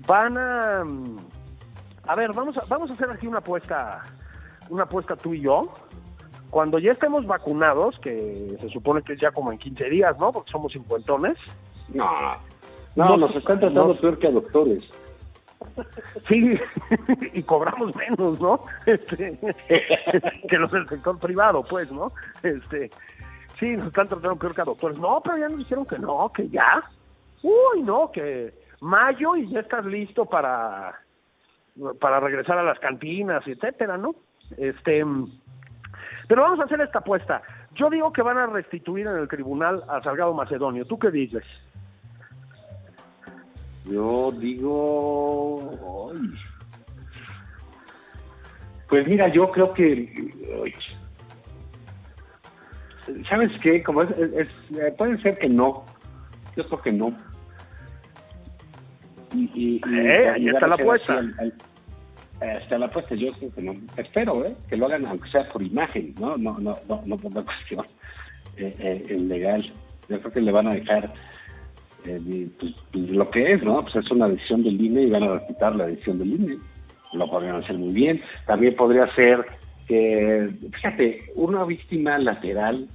Speaker 3: van a mm, a ver, vamos a, vamos a hacer aquí una apuesta, una apuesta tú y yo. Cuando ya estemos vacunados, que se supone que es ya como en 15 días, ¿no? Porque somos cincuentones.
Speaker 2: No, no, nos están tratando
Speaker 3: nos-
Speaker 2: peor que a doctores.
Speaker 3: Sí, y cobramos menos, ¿no? Este, que los del sector privado, pues, ¿no? Este, sí, nos están tratando peor que a doctores. No, pero ya nos dijeron que no, que ya. Uy, no, que mayo y ya estás listo para, para regresar a las cantinas, etcétera, ¿no? Este, pero vamos a hacer esta apuesta. Yo digo que van a restituir en el tribunal a Salgado Macedonio. ¿Tú qué dices?
Speaker 2: Yo digo. ay. Pues mira, yo creo que. ay. ¿Sabes qué? Como es, es- es- eh, puede ser que no. Yo creo que no. Y, y- y
Speaker 3: Eh, ahí está la apuesta.
Speaker 2: al- al- está la apuesta, yo creo que no. Espero, ¿eh? Que lo hagan, aunque sea por imagen, ¿no? No, no, no, no por una cuestión eh, eh, legal. Yo creo que le van a dejar de- pues, pues, lo que es, ¿no? Pues es una decisión del INE y van a quitar la decisión del INE. Lo podrían hacer muy bien. También podría ser que, fíjate, una víctima lateral,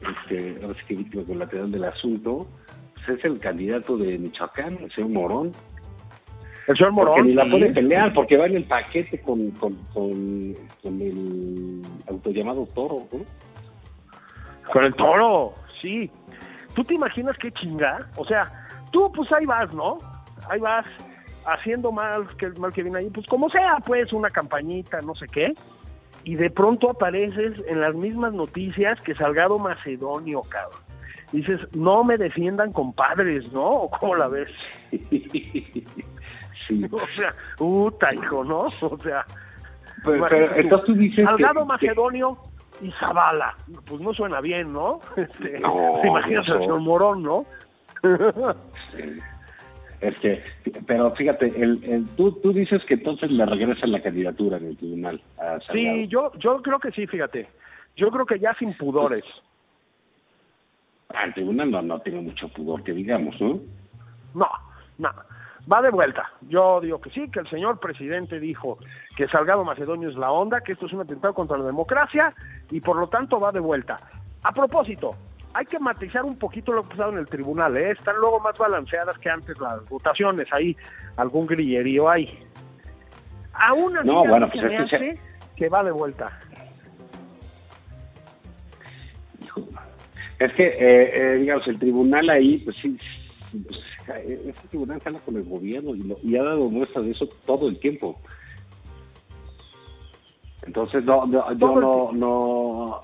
Speaker 2: este, ahora sí que víctima colateral del asunto, pues es el candidato de Michoacán, el señor Morón.
Speaker 3: El señor Morón.
Speaker 2: Porque ni la puede pelear, porque va en el paquete con, con, con, con el autollamado toro, ¿no?
Speaker 3: Con el toro, sí. ¿Tú te imaginas qué chinga? O sea, tú pues ahí vas, ¿no? Ahí vas haciendo mal que mal que viene ahí, pues como sea, pues una campañita, no sé qué. Y de pronto apareces en las mismas noticias que Salgado Macedonio, cabrón. Dices, no me defiendan compadres, ¿no? ¿O cómo la ves?
Speaker 2: sí.
Speaker 3: O sea, puta, hijo, ¿no? O sea,
Speaker 2: Pero, pero, entonces tú dices
Speaker 3: Salgado
Speaker 2: que-
Speaker 3: Macedonio y Zavala. Pues no suena bien, ¿no? Este,
Speaker 2: No,
Speaker 3: ¿Te imaginas al señor Morón, no?
Speaker 2: Es que, pero fíjate, el, el- tú, tú dices que entonces le regresan la candidatura en el tribunal a.
Speaker 3: Sí, yo, yo creo que sí, fíjate. Yo creo que ya sin pudores.
Speaker 2: Ah, el tribunal no, no tiene mucho pudor, que digamos, ¿no?
Speaker 3: No, no. Va de vuelta. Yo digo que sí, que el señor presidente dijo que Salgado Macedonio es la onda, que esto es un atentado contra la democracia y por lo tanto va de vuelta. A propósito, hay que matizar un poquito lo que ha pasado en el tribunal, ¿eh? Están luego más balanceadas que antes las votaciones, ahí algún grillerío hay. Aún así,
Speaker 2: No, bueno,
Speaker 3: se
Speaker 2: pues es que
Speaker 3: que va de vuelta.
Speaker 2: Es que, eh, eh, digamos, el tribunal ahí, pues sí, este tribunal sale con el gobierno y, lo- y ha dado muestra de eso todo el tiempo. Entonces, no, no, yo no, no,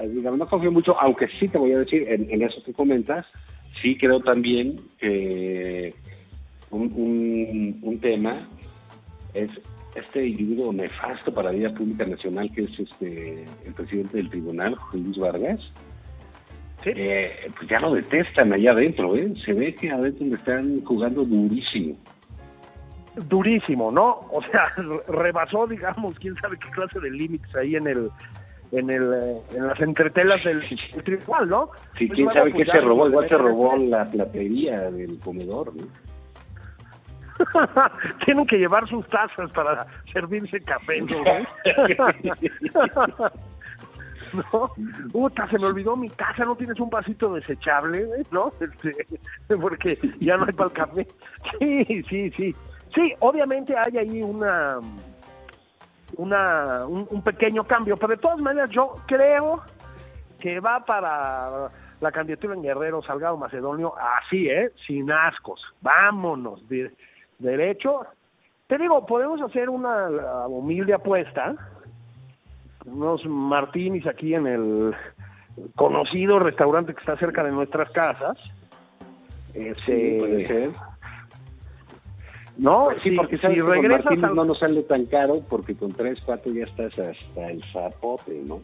Speaker 2: eh, digamos, no confío mucho, aunque sí te voy a decir, en, en eso que comentas, sí creo también que un, un, un tema es este individuo nefasto para la vida pública nacional que es este el presidente del tribunal, Luis Vargas.
Speaker 3: Sí.
Speaker 2: Eh, pues ya lo detestan allá adentro, ¿eh? Se ve que adentro le están jugando durísimo.
Speaker 3: durísimo, ¿no? O sea, rebasó, digamos, quién sabe qué clase de límites ahí en el en el eh, en las entretelas del, tribunal, ¿no?
Speaker 2: Sí,
Speaker 3: Pues
Speaker 2: quién sabe qué se robó, igual se robó la platería del comedor, ¿no?
Speaker 3: Tienen que llevar sus tazas para servirse café, ¿no? ¿No? Puta, se me olvidó mi taza, ¿no tienes un vasito desechable? ¿no? Este, porque ya no hay para el café. Sí, sí, sí. Sí, obviamente hay ahí una una un, pequeño cambio, pero de todas maneras yo creo que va para la candidatura en Guerrero, Salgado Macedonio, así, ¿eh? Sin ascos. Vámonos, de- derecho. Te digo, podemos hacer una humilde apuesta, unos martinis aquí en el conocido restaurante que está cerca de nuestras casas. Este,
Speaker 2: Sí, puede ser.
Speaker 3: No,
Speaker 2: Pues sí,
Speaker 3: si,
Speaker 2: porque
Speaker 3: si
Speaker 2: con
Speaker 3: regresas al-
Speaker 2: no nos sale tan caro porque con tres, cuatro ya estás hasta el zapote, ¿no?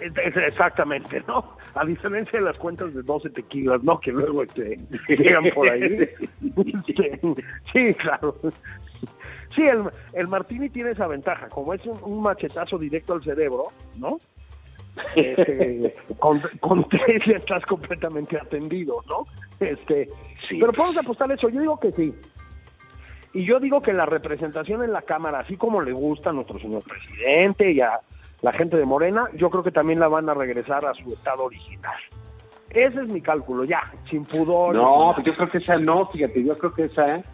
Speaker 3: Exactamente, ¿no? A diferencia de las cuentas de 12 tequilas, ¿no? Que luego este, llegan por ahí. Sí, claro. Sí, el, el Martini tiene esa ventaja. Como es un, un machetazo directo al cerebro, ¿no? Este, con, con tres ya estás completamente atendido, ¿no? Este,
Speaker 2: Sí.
Speaker 3: Pero podemos apostar eso. Yo digo que sí. Y yo digo que la representación en la Cámara, así como le gusta a nuestro señor presidente y a la gente de Morena, yo creo que también la van a regresar a su estado original. Ese es mi cálculo, ya, sin pudor.
Speaker 2: No, pues yo creo que esa no, fíjate, yo creo que esa, eh,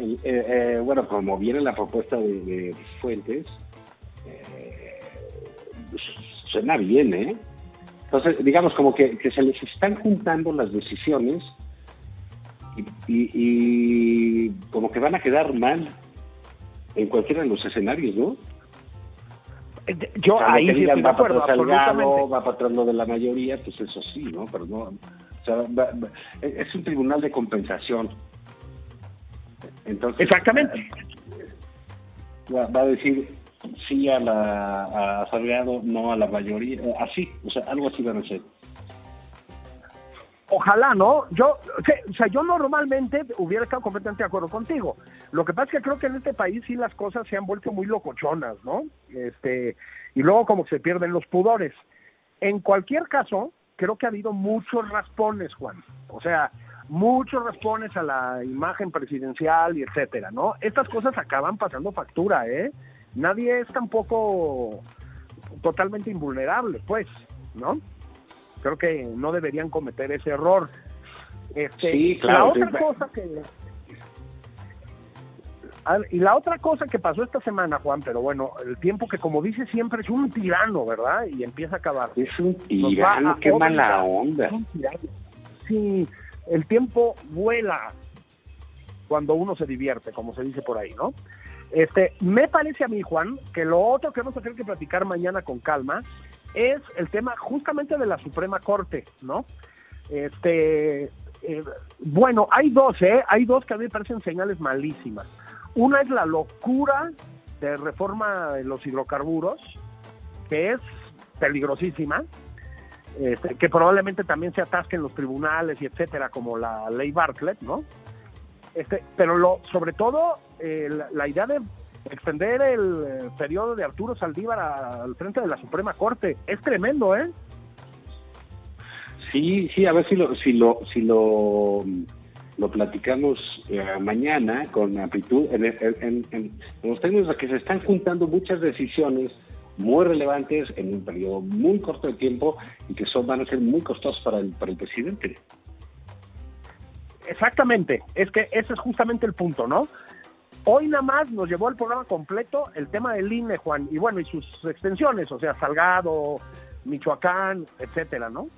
Speaker 2: eh, eh, bueno, como viene la propuesta de, de Fuentes, eh, suena bien, ¿eh? Entonces, digamos, como que, que se les están juntando las decisiones y, y- y como que van a quedar mal en cualquiera de los escenarios, ¿no?
Speaker 3: Yo
Speaker 2: O sea,
Speaker 3: ahí sí
Speaker 2: va para atrás Salgado, va para atrás lo de la mayoría, pues eso sí, ¿no? Pero no, o sea, va- va- es un tribunal de compensación. Entonces,
Speaker 3: Exactamente.
Speaker 2: va, va a decir sí a la a Salgado, no a la mayoría, eh, así, o sea, algo así van a hacer.
Speaker 3: Ojalá, ¿no? Yo, o sea, o sea, yo normalmente hubiera estado completamente de acuerdo contigo. Lo que pasa es que creo que en este país sí las cosas se han vuelto muy locochonas, ¿no? Este, y luego como que se pierden los pudores. En cualquier caso, creo que ha habido muchos raspones, Juan. O sea, muchos raspones a la imagen presidencial y etcétera, ¿no? Estas cosas acaban pasando factura, ¿eh? Nadie es tampoco totalmente invulnerable, pues, ¿no? Creo que no deberían cometer ese error. Este,
Speaker 2: Sí, claro,
Speaker 3: La otra
Speaker 2: sí.
Speaker 3: cosa que y la otra cosa que pasó esta semana, Juan, pero bueno, el tiempo que como dice siempre es un tirano, ¿verdad? Y empieza a acabar.
Speaker 2: Es un tirano, qué mala onda.
Speaker 3: Es un tirano. Sí, el tiempo vuela cuando uno se divierte, como se dice por ahí, ¿no? Este, me parece a mí, Juan, que lo otro que vamos a tener que platicar mañana con calma es el tema justamente de la Suprema Corte, ¿no? Este, eh, bueno, hay dos, ¿eh? Hay dos que a mí me parecen señales malísimas. Una es la locura de reforma de los hidrocarburos, que es peligrosísima, este, que probablemente también se atasque en los tribunales y etcétera, como la ley Bartlett, ¿no? Este, pero lo, sobre todo, eh, la, idea de extender el eh, periodo de Arturo Saldívar al frente de la Suprema Corte es tremendo, ¿eh?
Speaker 2: Sí, sí, a ver si lo, si lo, si lo, lo platicamos eh, mañana con amplitud, en, en, en- en los que se están juntando muchas decisiones muy relevantes en un periodo muy corto de tiempo y que son van a ser muy costosos para el, para el presidente.
Speaker 3: Exactamente, es que ese es justamente el punto, ¿no? Hoy nada más nos llevó al programa completo el tema del INE, Juan, y bueno, y sus extensiones, o sea, Salgado, Michoacán, etcétera, ¿no?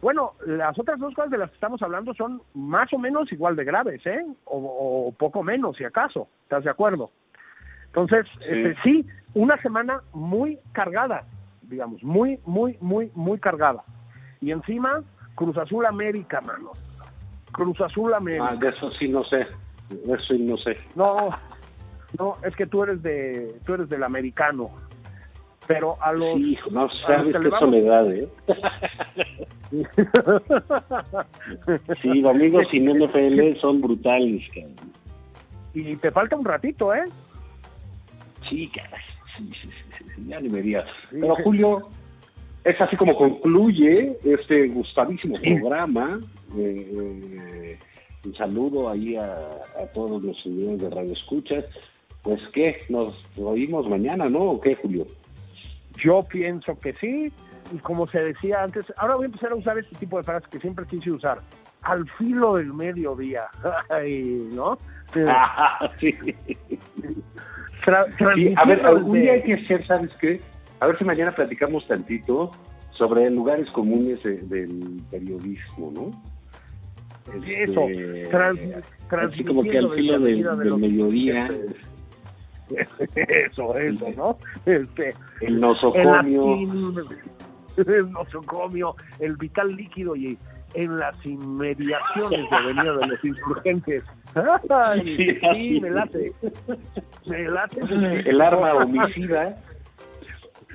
Speaker 3: Bueno, las otras dos cosas de las que estamos hablando son más o menos igual de graves, ¿eh? O, o poco menos, si acaso, ¿estás de acuerdo? Entonces,
Speaker 2: Sí.
Speaker 3: este, sí, una semana muy cargada, digamos, muy, muy, muy, muy cargada. Y encima, Cruz Azul América, mano. Cruz Azul América.
Speaker 2: Ah, de eso sí no sé, de eso sí no sé.
Speaker 3: No, no, es que tú eres de, tú eres del americano. Pero a los,
Speaker 2: Sí, hijo, no sabes qué soledad, ¿eh? Sí, domingos sin NFL son brutales, cabrón.
Speaker 3: y te falta un ratito, ¿eh?
Speaker 2: Sí, caray. Sí, sí, sí, sí, sí, ya ni me digas. Pero. Julio, es así como concluye este gustadísimo programa. Eh, eh, un saludo ahí a, a todos los señores de Radio Escuchas. Pues qué, nos oímos mañana, ¿no? ¿O qué, Julio?
Speaker 3: Yo pienso que sí. Y como se decía antes, ahora voy a empezar a usar este tipo de frases que siempre quise usar. Al filo del mediodía. ¿No?
Speaker 2: Ah, sí.
Speaker 3: Tra-
Speaker 2: Sí, a ver, algún día hay que hacer, ¿sabes qué? A ver si mañana platicamos tantito sobre lugares comunes de- del periodismo, ¿no?
Speaker 3: Eso,
Speaker 2: Este,
Speaker 3: trans-
Speaker 2: así como que al filo del, del mediodía,
Speaker 3: Eso, eso, ¿no? Este,
Speaker 2: el nosocomio,
Speaker 3: el, el nosocomio, el vital líquido y en las inmediaciones de Avenida de los Insurgentes. Ay,
Speaker 2: Sí,
Speaker 3: sí, me late. Me late.
Speaker 2: el arma homicida.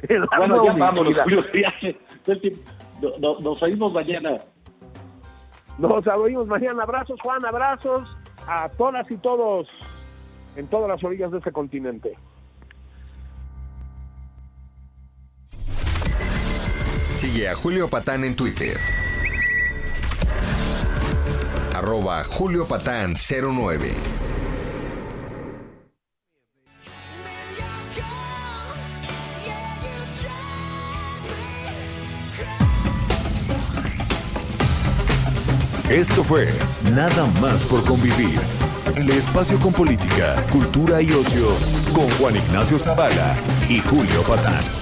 Speaker 3: El arma
Speaker 2: Bueno, ya
Speaker 3: homicida.
Speaker 2: vámonos, Julio, ya, ya el tiempo- no- no- nos oímos mañana.
Speaker 3: Nos oímos mañana. Abrazos, Juan, abrazos a todas y todos en todas las orillas de este continente.
Speaker 6: Sigue a Julio Patán en Twitter. Arroba Julio Patán 09.
Speaker 1: Esto fue Nada más por convivir. El espacio con política, cultura y ocio con Juan Ignacio Zavala y Julio Patán.